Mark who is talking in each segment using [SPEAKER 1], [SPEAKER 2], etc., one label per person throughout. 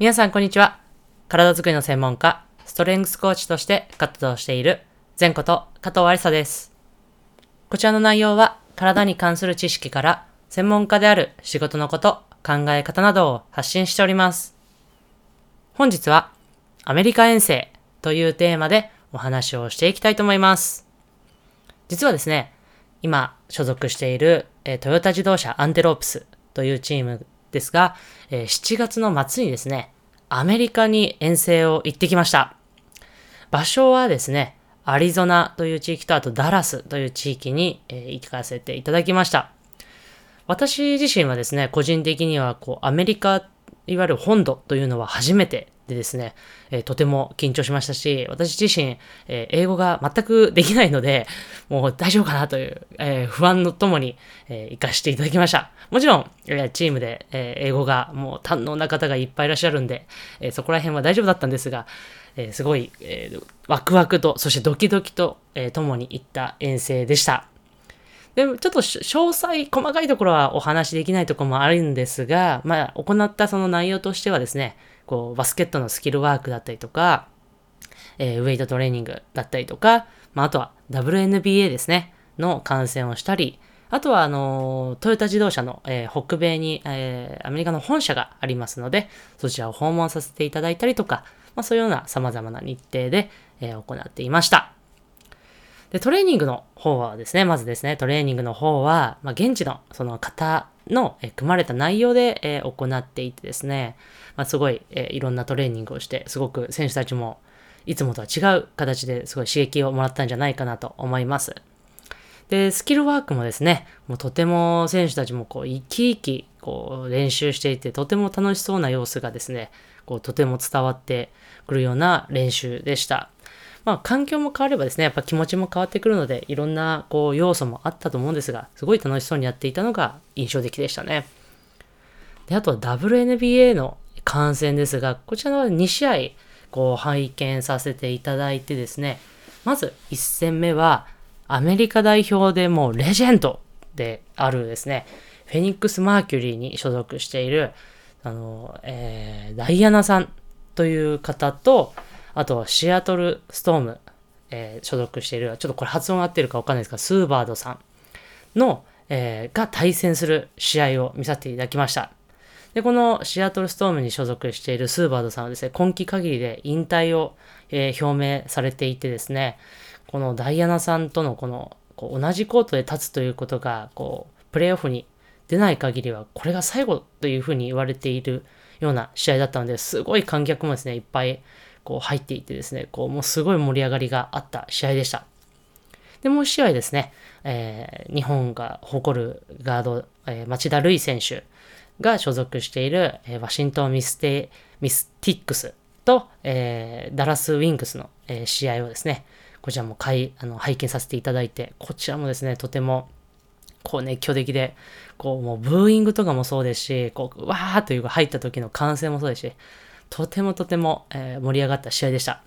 [SPEAKER 1] 皆さんこんにちは。体づくりの専門家、ストレングスコーチとして活動している前こと加藤ありさです。こちらの内容は体に関する知識から専門家である仕事のこと、考え方などを発信しております。本日はアメリカ遠征というテーマでお話をしていきたいと思います。実はですね、今所属している、えトヨタ自動車アンテロープスというチームですが、えー7月の末にですね、アメリカに遠征を行ってきました。場所はですね、アリゾナという地域とあとダラスという地域に、えー行かせていただきました。私自身はですね、個人的にはこうアメリカ、いわゆる本土というのは初めてでですね、えーとても緊張しましたし、私自身、えー英語が全くできないので、もう大丈夫かなという、えー不安のともに、えー行かせていただきました。もちろん、えーチームで、え英語がもう堪能な方がいっぱいいらっしゃるんで、えそこら辺は大丈夫だったんですが、えすごい、えワクワクと、そしてドキドキと、えーともに行った遠征でした。でもちょっと詳細、細かいところはお話しできないところもあるんですが、まあ、行ったその内容としてはですね、こう、バスケットのスキルワークだったりとか、えーウェイトトレーニングだったりとか、まあ、あとは WNBA ですね、の観戦をしたり、あとは、あのトヨタ自動車の、えー北米に、えーアメリカの本社がありますので、そちらを訪問させていただいたりとか、まあ、そういうような様々な日程で、えー行っていました。で、トレーニングの方はですね、まずですね、トレーニングの方は、まあ、現地のその方の、えー組まれた内容で、えー行っていてですね、まあ、すごい、えーいろんなトレーニングをして、すごく選手たちもいつもとは違う形ですごい刺激をもらったんじゃないかなと思います。で、スキルワークもですね、もうとても選手たちもこう生き生きこう練習していて、とても楽しそうな様子がですね、こうとても伝わってくるような練習でした。まあ環境も変わればですね、やっぱ気持ちも変わってくるので、いろんなこう要素もあったと思うんですが、すごい楽しそうにやっていたのが印象的でしたね。で、あとは WNBA の観戦ですが、こちらの2試合、こう拝見させていただいてですね、まず1戦目は、アメリカ代表でもうレジェンドであるですね、フェニックス・マーキュリーに所属している、あの、えーダイアナさんという方と、あとはシアトル・ストーム、えー所属している、ちょっとこれ発音合ってるかわかんないですが、スーバードさんの、えーが対戦する試合を見させていただきました。で、このシアトルストームに所属しているスーバードさんはですね、今季限りで引退を、えー表明されていてですね、このダイアナさんとのこの、こう同じコートで立つということが、こう、プレーオフに出ない限りは、これが最後というふうに言われているような試合だったので、すごい観客もですね、いっぱいこう入っていてですね、こう、もうすごい盛り上がりがあった試合でした。で、もう一試合ですね、えー日本が誇るガード、えー町田瑠唯選手が所属している、えーワシントンミステミスティックスと、えーダラスウィングスの、えー試合をですね、こちらもかいあの拝見させていただいて、こちらもですね、とてもこう熱狂的で、こうもうブーイングとかもそうですし、こう、わーというか入った時の歓声もそうですし、とてもとても、えー盛り上がった試合でした。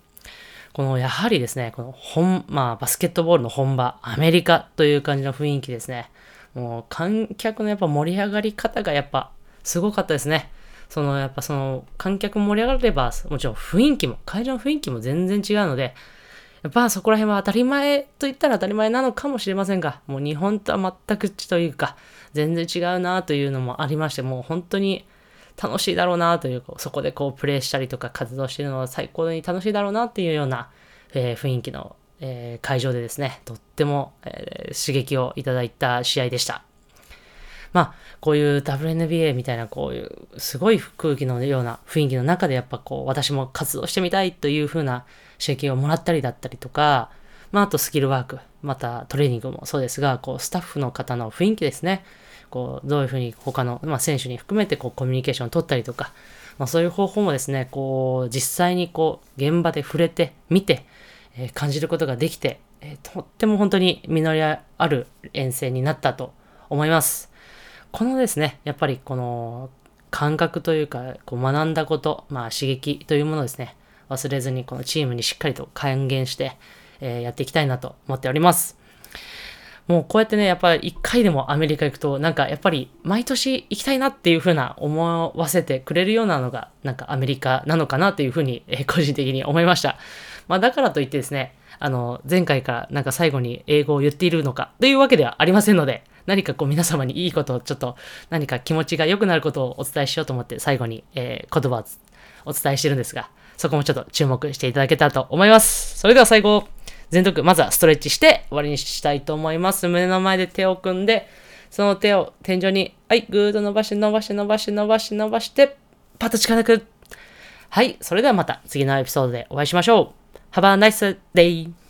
[SPEAKER 1] このやはりですね、この本、まあバスケットボールの本場、アメリカという感じの雰囲気ですね。もう観客のやっぱ盛り上がり方がやっぱすごかったですね。そのやっぱその観客盛り上がれば、もちろん雰囲気も、会場の雰囲気も全然違うので、やっぱそこら辺は当たり前と言ったら当たり前なのかもしれませんが、もう日本とは全く違というか、全然違うなというのもありまして、もう本当に楽しいだろうなという、そこでこうプレイしたりとか活動してるのは最高に楽しいだろうなっていうような、えー雰囲気の、えー会場でですね、とっても、えー刺激をいただいた試合でした。まあ、こういう WNBA みたいな、こういう、すごい空気のような雰囲気の中で、やっぱこう、私も活動してみたいという風な刺激をもらったりだったりとか、まあ、あとスキルワーク、またトレーニングもそうですが、こう、スタッフの方の雰囲気ですね。こう、どういうふうに他の、まあ、選手に含めて、こう、コミュニケーションを取ったりとか、まあ、そういう方法もですね、こう、実際にこう、現場で触れて、見て、えー感じることができて、えーとっても本当に実りある遠征になったと思います。このですね、やっぱりこの感覚というか、こう学んだこと、まあ刺激というものをですね、忘れずにこのチームにしっかりと還元して、えーやっていきたいなと思っております。もうこうやってね、やっぱり一回でもアメリカ行くと、なんかやっぱり毎年行きたいなっていう風な思わせてくれるようなのが、なんかアメリカなのかなっていう風に、えー個人的に思いました。まあだからといってですね、あの、前回からなんか最後に英語を言っているのかというわけではありませんので、何かこう皆様にいいことをちょっと何か気持ちが良くなることをお伝えしようと思って最後に、えー言葉をお伝えしてるんですが、そこもちょっと注目していただけたらと思います。それでは最後、全力、まずはストレッチして終わりにしたいと思います。胸の前で手を組んで、その手を天井に、はい、ぐーっと伸ばして伸ばして伸ばして伸ばして伸ばして、パッと力く。はい、それではまた次のエピソードでお会いしましょう。Have a nice day!